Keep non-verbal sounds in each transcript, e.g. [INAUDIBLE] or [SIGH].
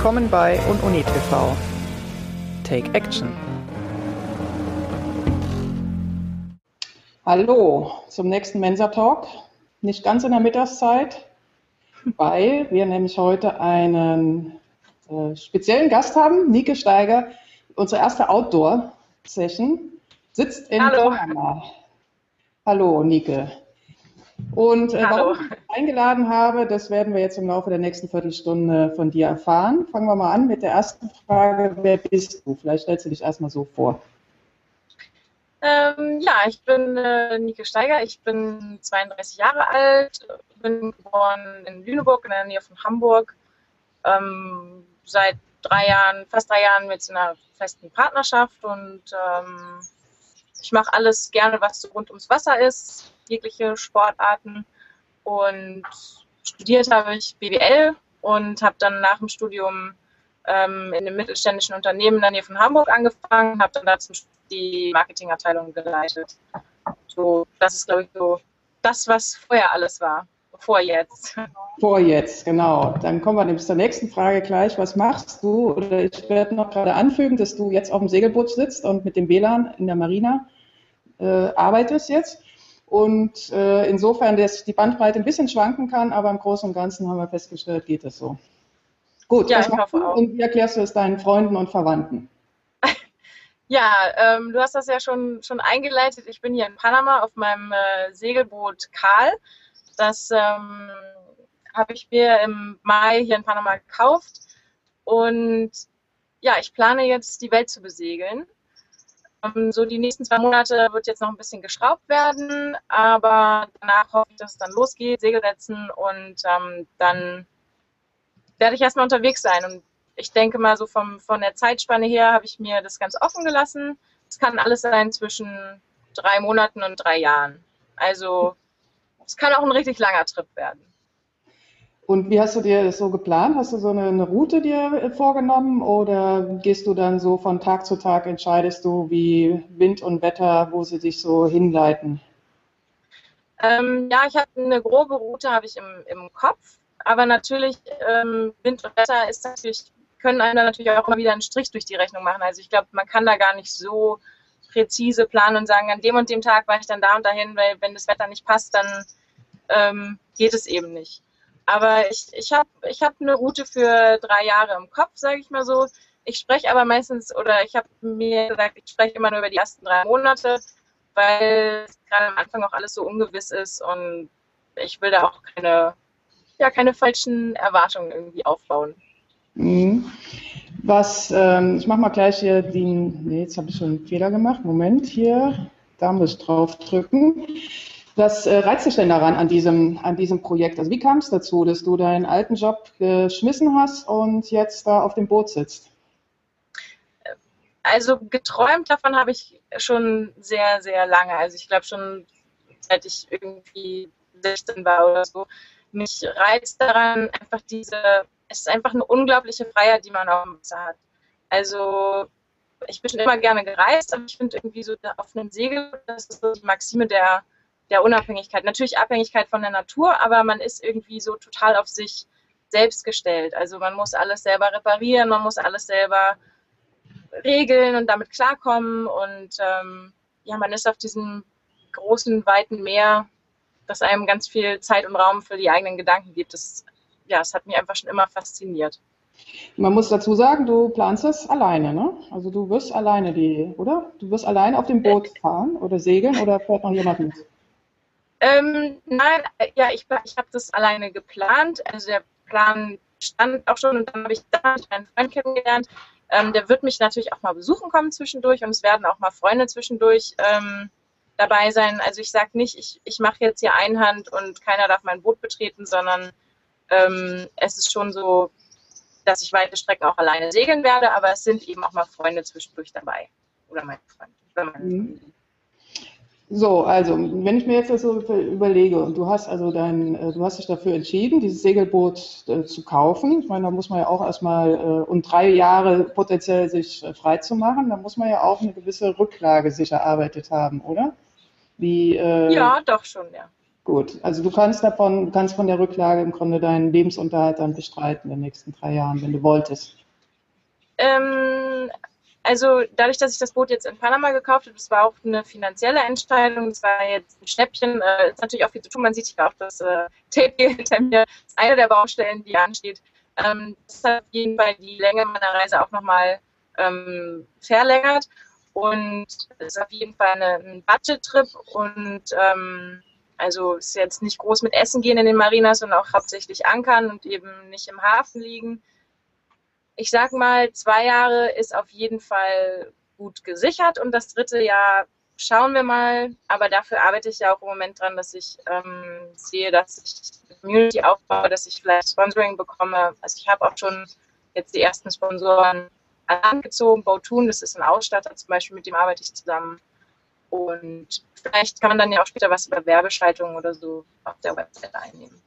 Willkommen bei Ununi TV. Take Action. Hallo zum nächsten Mensa Talk. Nicht ganz in der Mittagszeit, [LAUGHS] weil wir nämlich heute einen äh, speziellen Gast haben, Nike Steiger, unsere erste Outdoor-Session, sitzt in Hallo. Panama. Hallo, Nike. Und äh, warum ich dich eingeladen habe, das werden wir jetzt im Laufe der nächsten Viertelstunde von dir erfahren. Fangen wir mal an mit der ersten Frage. Wer bist du? Vielleicht stellst du dich erstmal so vor. Ähm, ja, ich bin äh, Nike Steiger, ich bin 32 Jahre alt, bin geboren in Lüneburg in der Nähe von Hamburg. Ähm, seit drei Jahren, fast drei Jahren mit einer festen Partnerschaft und ähm, ich mache alles gerne, was so rund ums Wasser ist, jegliche Sportarten. Und studiert habe ich BWL und habe dann nach dem Studium ähm, in einem mittelständischen Unternehmen in der Nähe von Hamburg angefangen, habe dann dazu die Marketingabteilung geleitet. So, das ist, glaube ich, so das, was vorher alles war, bevor jetzt. Vor jetzt, genau. Dann kommen wir nämlich zur nächsten Frage gleich. Was machst du? Oder ich werde noch gerade anfügen, dass du jetzt auf dem Segelboot sitzt und mit dem WLAN in der Marina äh, arbeitest jetzt. Und äh, insofern, dass die Bandbreite ein bisschen schwanken kann, aber im Großen und Ganzen haben wir festgestellt, geht es so. Gut, Ja, ich hoffe auch. und wie erklärst du es deinen Freunden und Verwandten? [LAUGHS] Ja, ähm, du hast das ja schon, schon eingeleitet. Ich bin hier in Panama auf meinem äh, Segelboot Karl. Das ähm, habe ich mir im Mai hier in Panama gekauft. Und ja, ich plane jetzt die Welt zu besegeln. Ähm, so die nächsten zwei Monate wird jetzt noch ein bisschen geschraubt werden, aber danach hoffe ich, dass es dann losgeht, Segel setzen und ähm, dann werde ich erstmal unterwegs sein. Und ich denke mal, so vom, von der Zeitspanne her habe ich mir das ganz offen gelassen. Es kann alles sein zwischen drei Monaten und drei Jahren. Also es kann auch ein richtig langer Trip werden. Und wie hast du dir das so geplant? Hast du so eine, eine Route dir äh, vorgenommen oder gehst du dann so von Tag zu Tag, entscheidest du, wie Wind und Wetter, wo sie dich so hinleiten? Ähm, ja, ich habe eine grobe Route habe ich im, im Kopf, aber natürlich ähm, Wind und Wetter ist natürlich können einem natürlich auch immer wieder einen Strich durch die Rechnung machen. Also ich glaube, man kann da gar nicht so präzise planen und sagen, an dem und dem Tag war ich dann da und dahin, weil wenn das Wetter nicht passt, dann ähm, geht es eben nicht. Aber ich, ich habe ich hab eine Route für drei Jahre im Kopf, sage ich mal so. Ich spreche aber meistens, oder ich habe mir gesagt, ich spreche immer nur über die ersten drei Monate, weil gerade am Anfang auch alles so ungewiss ist und ich will da auch keine, ja, keine falschen Erwartungen irgendwie aufbauen. Mhm. Was, ähm, ich mache mal gleich hier den, nee, jetzt habe ich schon einen Fehler gemacht. Moment, hier, da muss ich drauf drücken. Was äh, reizt dich denn daran an diesem, an diesem Projekt? Also wie kam es dazu, dass du deinen alten Job geschmissen hast und jetzt da auf dem Boot sitzt? Also geträumt davon habe ich schon sehr, sehr lange. Also ich glaube schon, seit ich irgendwie 16 war oder so. Mich reizt daran einfach diese, es ist einfach eine unglaubliche Freiheit, die man auf dem Wasser hat. Also ich bin schon immer gerne gereist, aber ich finde irgendwie so auf einem Segel, das ist so die Maxime der, der Unabhängigkeit. Natürlich Abhängigkeit von der Natur, aber man ist irgendwie so total auf sich selbst gestellt. Also man muss alles selber reparieren, man muss alles selber regeln und damit klarkommen. Und ähm, ja, man ist auf diesem großen, weiten Meer, das einem ganz viel Zeit und Raum für die eigenen Gedanken gibt. Das, ja, das hat mich einfach schon immer fasziniert. Man muss dazu sagen, du planst es alleine, ne? Also du wirst alleine die, oder? Du wirst alleine auf dem Boot fahren oder segeln oder fährt noch jemand mit? Ähm, nein, äh, ja, ich, ich habe das alleine geplant. Also der Plan stand auch schon und dann habe ich da einen Freund kennengelernt. Ähm, der wird mich natürlich auch mal besuchen kommen zwischendurch und es werden auch mal Freunde zwischendurch ähm, dabei sein. Also ich sage nicht, ich, ich mache jetzt hier Einhand und keiner darf mein Boot betreten, sondern ähm, es ist schon so, dass ich weite Strecken auch alleine segeln werde, aber es sind eben auch mal Freunde zwischendurch dabei. Oder mein Freund. Oder meine Mhm. So, also, wenn ich mir jetzt das so überlege und du hast also dein, äh, du hast dich dafür entschieden, dieses Segelboot äh, zu kaufen. Ich meine, da muss man ja auch erstmal, äh, und drei Jahre potenziell sich äh, frei zu machen, da muss man ja auch eine gewisse Rücklage sich erarbeitet haben, oder? Wie, äh, Ja, doch schon, ja. Gut, also du kannst davon, du kannst von der Rücklage im Grunde deinen Lebensunterhalt dann bestreiten in den nächsten drei Jahren, wenn du wolltest. Ähm, also dadurch, dass ich das Boot jetzt in Panama gekauft habe, das war auch eine finanzielle Entscheidung, das war jetzt ein Schnäppchen, äh, ist natürlich auch viel zu tun, man sieht hier auch das äh, [LAUGHS] Tape hinter mir, das ist eine der Baustellen, die ansteht. Ähm, das hat auf jeden Fall die Länge meiner Reise auch nochmal ähm, verlängert und es ist auf jeden Fall eine, ein Budget-Trip und ähm, also ist jetzt nicht groß mit Essen gehen in den Marinas, sondern auch hauptsächlich ankern und eben nicht im Hafen liegen. Ich sag mal, zwei Jahre ist auf jeden Fall gut gesichert und das dritte Jahr schauen wir mal. Aber dafür arbeite ich ja auch im Moment dran, dass ich ähm, sehe, dass ich Community aufbaue, dass ich vielleicht Sponsoring bekomme. Also ich habe auch schon jetzt die ersten Sponsoren angezogen. Bautun, das ist ein Ausstatter zum Beispiel, mit dem arbeite ich zusammen. Und vielleicht kann man dann ja auch später was über Werbeschaltungen oder so auf der Website einnehmen.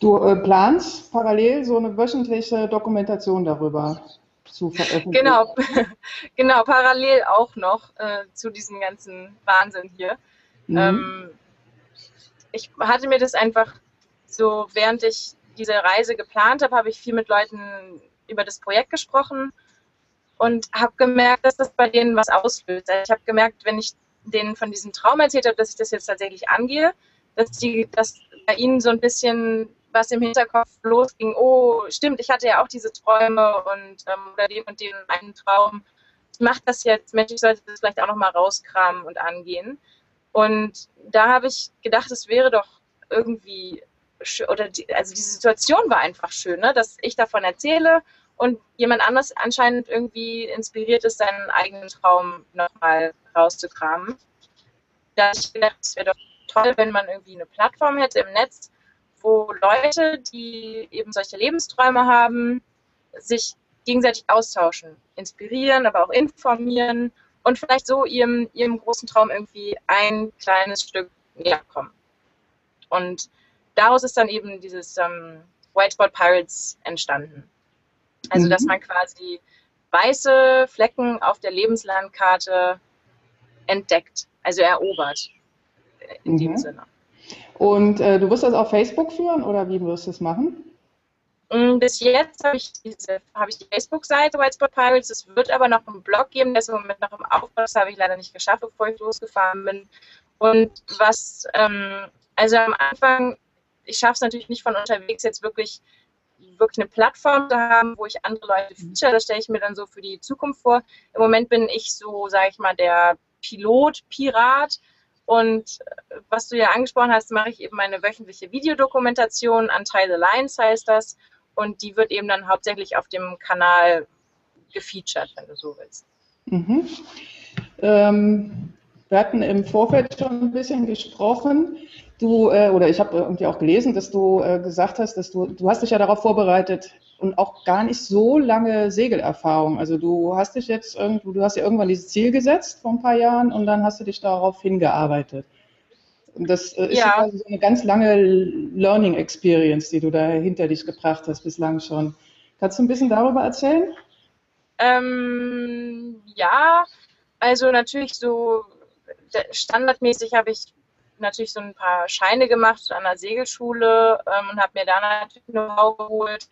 Du äh, planst parallel so eine wöchentliche Dokumentation darüber zu veröffentlichen? Genau, [LAUGHS] genau parallel auch noch äh, zu diesem ganzen Wahnsinn hier. Mhm. Ähm, ich hatte mir das einfach so, während ich diese Reise geplant habe, habe ich viel mit Leuten über das Projekt gesprochen und habe gemerkt, dass das bei denen was auslöst. Also ich habe gemerkt, wenn ich denen von diesem Traum erzählt habe, dass ich das jetzt tatsächlich angehe, dass, die, dass bei ihnen so ein bisschen was im Hinterkopf losging, oh, stimmt, ich hatte ja auch diese Träume und ähm, oder den und den einen Traum. Ich mache das jetzt, Mensch, ich sollte das vielleicht auch nochmal rauskramen und angehen. Und da habe ich gedacht, es wäre doch irgendwie, oder die, also die Situation war einfach schön, ne? dass ich davon erzähle und jemand anders anscheinend irgendwie inspiriert ist, seinen eigenen Traum nochmal rauszukramen. Da habe ich gedacht, es wäre doch toll, wenn man irgendwie eine Plattform hätte im Netz, wo Leute, die eben solche Lebensträume haben, sich gegenseitig austauschen, inspirieren, aber auch informieren und vielleicht so ihrem, ihrem großen Traum irgendwie ein kleines Stück näher kommen. Und daraus ist dann eben dieses ähm, Whiteboard Pirates entstanden. Also, mhm. dass man quasi weiße Flecken auf der Lebenslandkarte entdeckt, also erobert in mhm. dem Sinne. Und äh, du wirst das auf Facebook führen oder wie wirst du es machen? Mm, bis jetzt habe ich, diese, habe ich die Facebook-Seite White Spot Pirates. Es wird aber noch einen Blog geben, der ist im Moment noch im Aufbau. Das habe ich leider nicht geschafft, bevor ich losgefahren bin. Und was, ähm, also am Anfang, ich schaffe es natürlich nicht von unterwegs jetzt wirklich wirklich eine Plattform zu haben, wo ich andere Leute feature. Das stelle ich mir dann so für die Zukunft vor. Im Moment bin ich so, sage ich mal, der Pilot, Pirat. Und äh, was du ja angesprochen hast, mache ich eben meine wöchentliche Videodokumentation. Untie the Lines heißt das. Und die wird eben dann hauptsächlich auf dem Kanal gefeatured, wenn du so willst. Mhm. Ähm, wir hatten im Vorfeld schon ein bisschen gesprochen. Du, äh, oder ich habe irgendwie auch gelesen, dass du äh, gesagt hast, dass du, du hast dich ja darauf vorbereitet und auch gar nicht so lange Segelerfahrung. Also du hast dich jetzt irgendwo, du hast ja irgendwann dieses Ziel gesetzt vor ein paar Jahren und dann hast du dich darauf hingearbeitet. Und das äh, ist ja. so eine ganz lange Learning Experience, die du da hinter dich gebracht hast bislang schon. Kannst du ein bisschen darüber erzählen? Ähm, ja, also natürlich so standardmäßig habe ich natürlich so ein paar Scheine gemacht an der Segelschule ähm, und habe mir da natürlich Know-how geholt.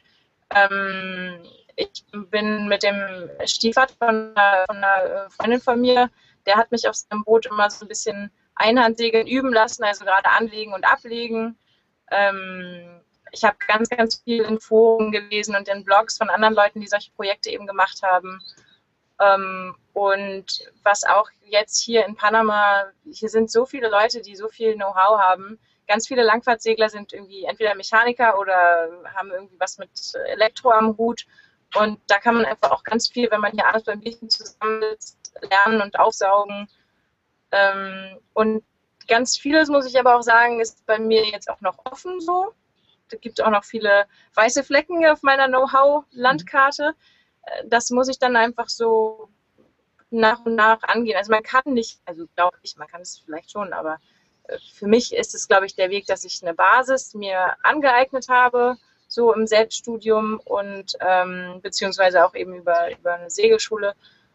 Ähm, ich bin mit dem Stiefvater von einer, von einer Freundin von mir, der hat mich auf seinem Boot immer so ein bisschen Einhandsegeln üben lassen, also gerade anlegen und ablegen. Ähm, ich habe ganz, ganz viel in Foren gelesen und in Blogs von anderen Leuten, die solche Projekte eben gemacht haben. Ähm, und was auch jetzt hier in Panama, hier sind so viele Leute, die so viel Know-how haben. Ganz viele Langfahrtsegler sind irgendwie entweder Mechaniker oder haben irgendwie was mit Elektro am Hut. Und da kann man einfach auch ganz viel, wenn man hier alles beim Bierchen zusammensitzt, lernen und aufsaugen. Ähm, und ganz vieles, muss ich aber auch sagen, ist bei mir jetzt auch noch offen so. Da gibt es auch noch viele weiße Flecken auf meiner Know-how-Landkarte. Das muss ich dann einfach so nach und nach angehen. Also man kann nicht, also glaube ich, man kann es vielleicht schon, aber äh, für mich ist es, glaube ich, der Weg, dass ich eine Basis mir angeeignet habe, so im Selbststudium und ähm, beziehungsweise auch eben über, über eine Segelschule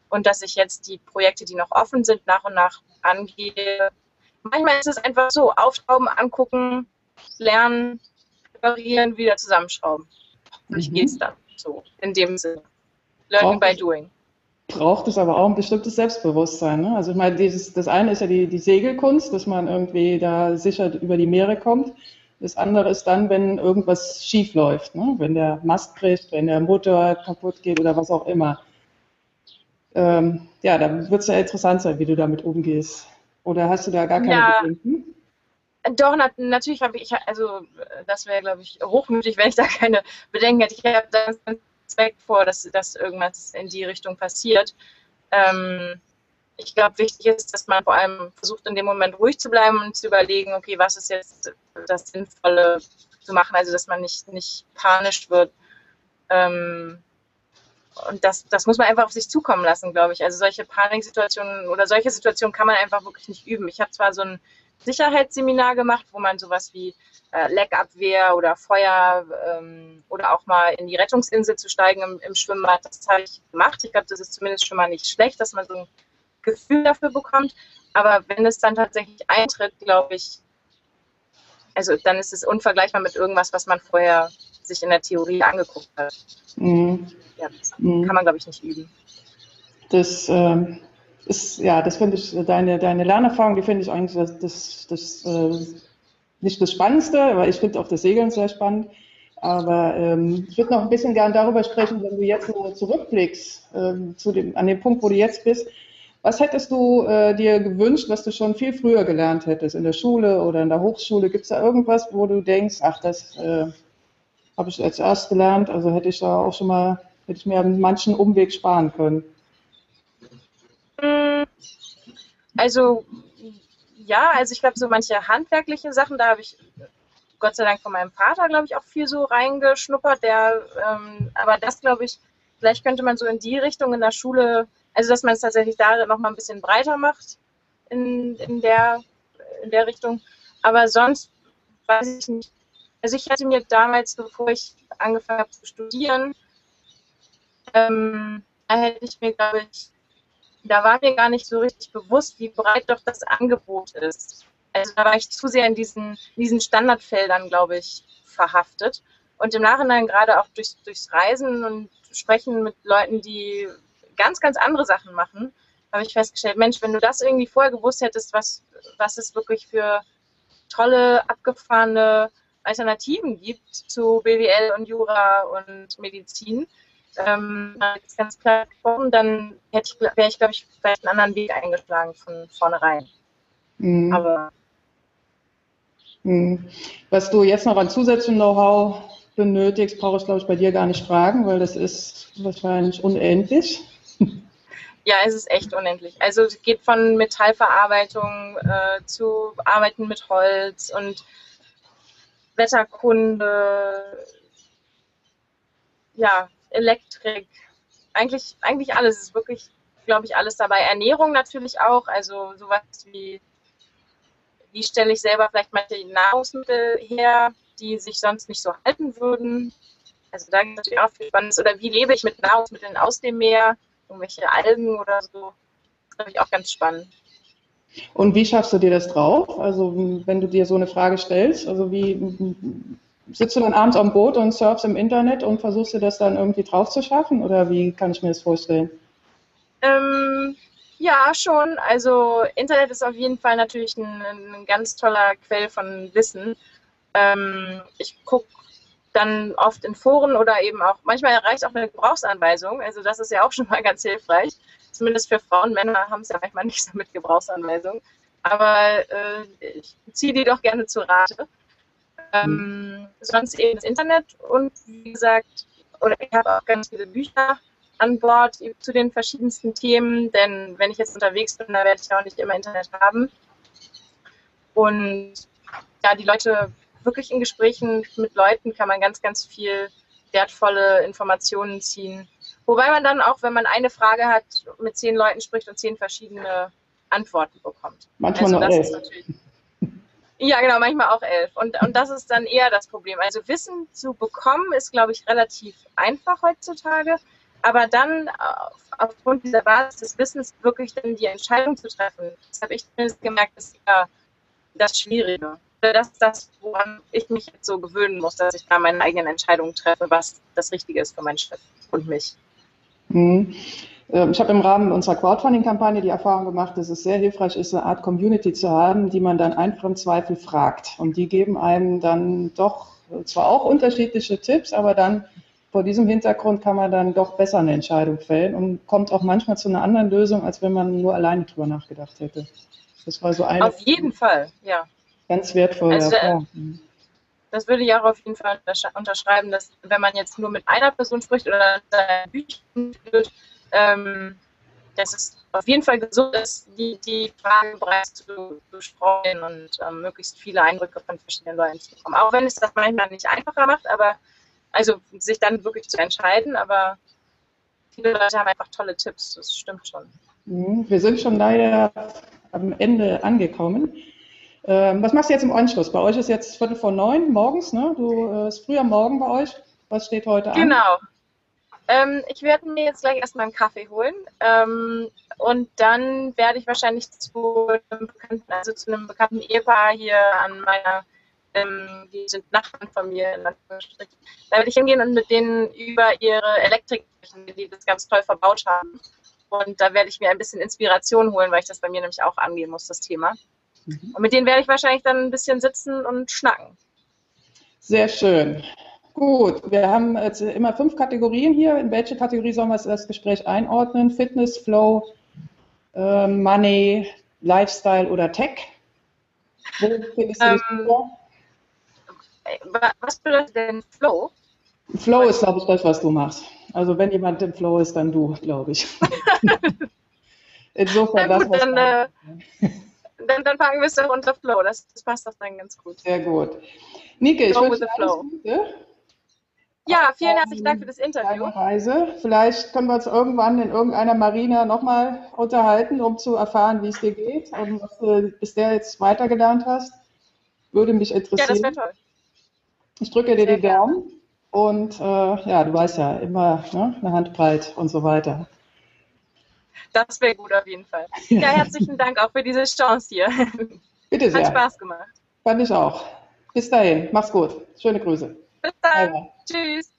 und dass ich jetzt die Projekte, die noch offen sind, nach und nach angehe. manchmal ist es einfach so, aufschrauben, angucken, lernen, reparieren, wieder zusammenschrauben. Wie mhm. geht's dann? So, in dem Sinne. Learning braucht by doing. Braucht es aber auch ein bestimmtes Selbstbewusstsein. Ne? Also ich meine, dieses, das eine ist ja die, die Segelkunst, dass man irgendwie da sicher über die Meere kommt. Das andere ist dann, wenn irgendwas schief läuft, ne? wenn der Mast bricht, wenn der Motor kaputt geht oder was auch immer. Ähm, ja, da wird es ja interessant sein, wie du damit umgehst. Oder hast du da gar keine ja. Bedenken? Doch, na, natürlich habe ich, also das wäre, glaube ich, hochmütig, wenn ich da keine Bedenken hätte. Ich habe da einen Respekt vor, dass, dass irgendwas in die Richtung passiert. Ähm, ich glaube, wichtig ist, dass man vor allem versucht, in dem Moment ruhig zu bleiben und zu überlegen, okay, was ist jetzt das Sinnvolle zu machen, also dass man nicht, nicht panisch wird. Ähm, und das, das muss man einfach auf sich zukommen lassen, glaube ich. Also solche Paniksituationen oder solche Situationen kann man einfach wirklich nicht üben. Ich habe zwar so ein Sicherheitsseminar gemacht, wo man sowas wie äh, Leckabwehr oder Feuer ähm, oder auch mal in die Rettungsinsel zu steigen im, im Schwimmbad, das habe ich gemacht. Ich glaube, das ist zumindest schon mal nicht schlecht, dass man so ein Gefühl dafür bekommt. Aber wenn es dann tatsächlich eintritt, glaube ich, also dann ist es unvergleichbar mit irgendwas, was man vorher sich in der Theorie angeguckt hat. Mhm. Ja, das mhm. kann man, glaube ich, nicht üben. Das ähm, ist, ja, das finde ich, deine, deine Lernerfahrung, die finde ich eigentlich das, das, das äh, nicht das Spannendste, weil ich finde auch das Segeln sehr spannend. Aber ähm, ich würde noch ein bisschen gern darüber sprechen, wenn du jetzt zurückblickst ähm, zu dem, an dem Punkt, wo du jetzt bist. Was hättest du äh, dir gewünscht, was du schon viel früher gelernt hättest, in der Schule oder in der Hochschule? Gibt es da irgendwas, wo du denkst, ach, das äh, habe ich als erst gelernt, also hätte ich da auch schon mal, hätte ich mir manchen Umweg sparen können? Also ja, also ich glaube, so manche handwerkliche Sachen, da habe ich Gott sei Dank von meinem Vater, glaube ich, auch viel so reingeschnuppert. Der, ähm, aber das, glaube ich, vielleicht könnte man so in die Richtung in der Schule also, dass man es tatsächlich da nochmal ein bisschen breiter macht in, in, der, in der Richtung. Aber sonst weiß ich nicht. Also, ich hatte mir damals, bevor ich angefangen habe zu studieren, ähm, da hätte ich mir, glaube ich, da war mir gar nicht so richtig bewusst, wie breit doch das Angebot ist. Also da war ich zu sehr in diesen, diesen Standardfeldern, glaube ich, verhaftet. Und im Nachhinein gerade auch durchs, durchs Reisen und Sprechen mit Leuten, die ganz, ganz andere Sachen machen, habe ich festgestellt, Mensch, wenn du das irgendwie vorher gewusst hättest, was, was es wirklich für tolle, abgefahrene Alternativen gibt zu BWL und Jura und Medizin, ähm, ganz klar gesprochen, dann hätte ich, wäre ich, glaube ich, vielleicht einen anderen Weg eingeschlagen von vornherein. Mhm. Aber mhm. was du jetzt noch an zusätzlichem Know-how benötigst, brauche ich, glaube ich, bei dir gar nicht fragen, weil das ist wahrscheinlich unendlich. [LAUGHS] Ja, es ist echt unendlich. Also es geht von Metallverarbeitung äh, zu Arbeiten mit Holz und Wetterkunde, ja, Elektrik, eigentlich, eigentlich alles. Es ist wirklich, glaube ich, alles dabei. Ernährung natürlich auch, also sowas wie, wie stelle ich selber vielleicht manche Nahrungsmittel her, die sich sonst nicht so halten würden. Also da gibt es natürlich auch viel Spannendes. Oder wie lebe ich mit Nahrungsmitteln aus dem Meer? irgendwelche Algen oder so. Das glaube ich auch ganz spannend. Und wie schaffst du dir das drauf? Also wenn du dir so eine Frage stellst, also wie sitzt du dann abends am Boot und surfst im Internet und versuchst dir das dann irgendwie drauf zu schaffen oder wie kann ich mir das vorstellen? Ähm, ja, schon. Also Internet ist auf jeden Fall natürlich ein, ein ganz toller Quell von Wissen. Ähm, ich gucke dann oft in Foren oder eben auch, manchmal reicht auch eine Gebrauchsanweisung. Also das ist ja auch schon mal [LAUGHS] ganz hilfreich. Zumindest für Frauen. Männer haben es ja manchmal nicht so mit Gebrauchsanweisung. Aber äh, ich ziehe die doch gerne zu Rate. Ähm, mhm. Sonst eben das Internet und wie gesagt, oder ich habe auch ganz viele Bücher an Bord zu den verschiedensten Themen, denn wenn ich jetzt unterwegs bin, dann werde ich auch nicht immer Internet haben. Und ja, die Leute wirklich in Gesprächen mit Leuten kann man ganz, ganz viel wertvolle Informationen ziehen. Wobei man dann auch, wenn man eine Frage hat, mit zehn Leuten spricht und zehn verschiedene Antworten bekommt. Manchmal also noch elf. Ja, genau, manchmal auch elf. Und, und das ist dann eher das Problem. Also Wissen zu bekommen ist, glaube ich, relativ einfach heutzutage. Aber dann auf, aufgrund dieser Basis des Wissens wirklich dann die Entscheidung zu treffen, das habe ich zumindest gemerkt, ist eher das Schwierige. Das ist das, woran ich mich jetzt so gewöhnen muss, dass ich da meine eigenen Entscheidungen treffe, was das Richtige ist für meinen Chef und mich. Mhm. Ähm, ich habe im Rahmen unserer Crowdfunding-Kampagne die Erfahrung gemacht, dass es sehr hilfreich ist, eine Art Community zu haben, die man dann einfach im Zweifel fragt. Und die geben einem dann doch zwar auch unterschiedliche Tipps, aber dann vor diesem Hintergrund kann man dann doch besser eine Entscheidung fällen und kommt auch manchmal zu einer anderen Lösung, als wenn man nur alleine drüber nachgedacht hätte. Das war so eine. Auf jeden Fall, ja. Ganz wertvoll. Also, das würde ich auch auf jeden Fall unterschreiben, dass wenn man jetzt nur mit einer Person spricht oder Büchern führt, ähm, dass es auf jeden Fall gesund ist, die, die Fragen bereits zu, streuen und ähm, möglichst viele Eindrücke von verschiedenen Leuten zu bekommen. Auch wenn es das manchmal nicht einfacher macht, aber also sich dann wirklich zu entscheiden, aber viele Leute haben einfach tolle Tipps, das stimmt schon. Mhm, wir sind schon leider am Ende angekommen. Ähm, was machst du jetzt im Anschluss? Bei euch ist jetzt Viertel vor neun morgens, ne? Du äh, ist früher Morgen bei euch. Was steht heute an? Genau. Ähm, ich werde mir jetzt gleich erstmal einen Kaffee holen ähm, und dann werde ich wahrscheinlich zu einem bekannten, also zu einem bekannten Ehepaar hier an meiner, ähm, die sind Nachbarn von mir in. Da werde ich hingehen und mit denen über ihre Elektrik sprechen, die das ganz toll verbaut haben. Und da werde ich mir ein bisschen Inspiration holen, weil ich das bei mir nämlich auch angehen muss, das Thema. Mhm. Und mit denen werde ich wahrscheinlich dann ein bisschen sitzen und schnacken. Sehr schön. Gut, wir haben jetzt immer fünf Kategorien hier. In welche Kategorie sollen wir das Gespräch einordnen? Fitness, Flow, äh, Money, Lifestyle oder Tech? Wo findest du ähm, Was bedeutet denn Flow? Flow ist, glaube ich, das, was du machst. Also wenn jemand im Flow ist, dann du, glaube ich. [LAUGHS] Insofern das, was dann, äh, dann, dann fangen wir es doch unter Flow. Das, das, passt doch dann ganz gut. Sehr gut. Nike, ich wünsche dir alles Gute. Ja, vielen herzlichen Dank für das Interview. Reise. Vielleicht können wir uns irgendwann in irgendeiner Marina nochmal unterhalten, um zu erfahren, wie es dir geht und was du bisher jetzt weitergelernt hast. Würde mich interessieren. Ja, das wäre toll. Ich drücke dir Sehr die Daumen und äh, ja, du weißt ja, immer ne, eine Handbreit und so weiter. Das wäre gut auf jeden Fall. [LAUGHS] Ja, herzlichen Dank auch für diese Chance hier. Bitte sehr. Hat Spaß gemacht. Fand ich auch. Bis dahin. Mach's gut. Schöne Grüße. Bis dann. Bye. Tschüss.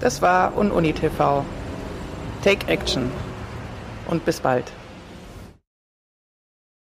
Das war UnUni TV. Take Action und bis bald.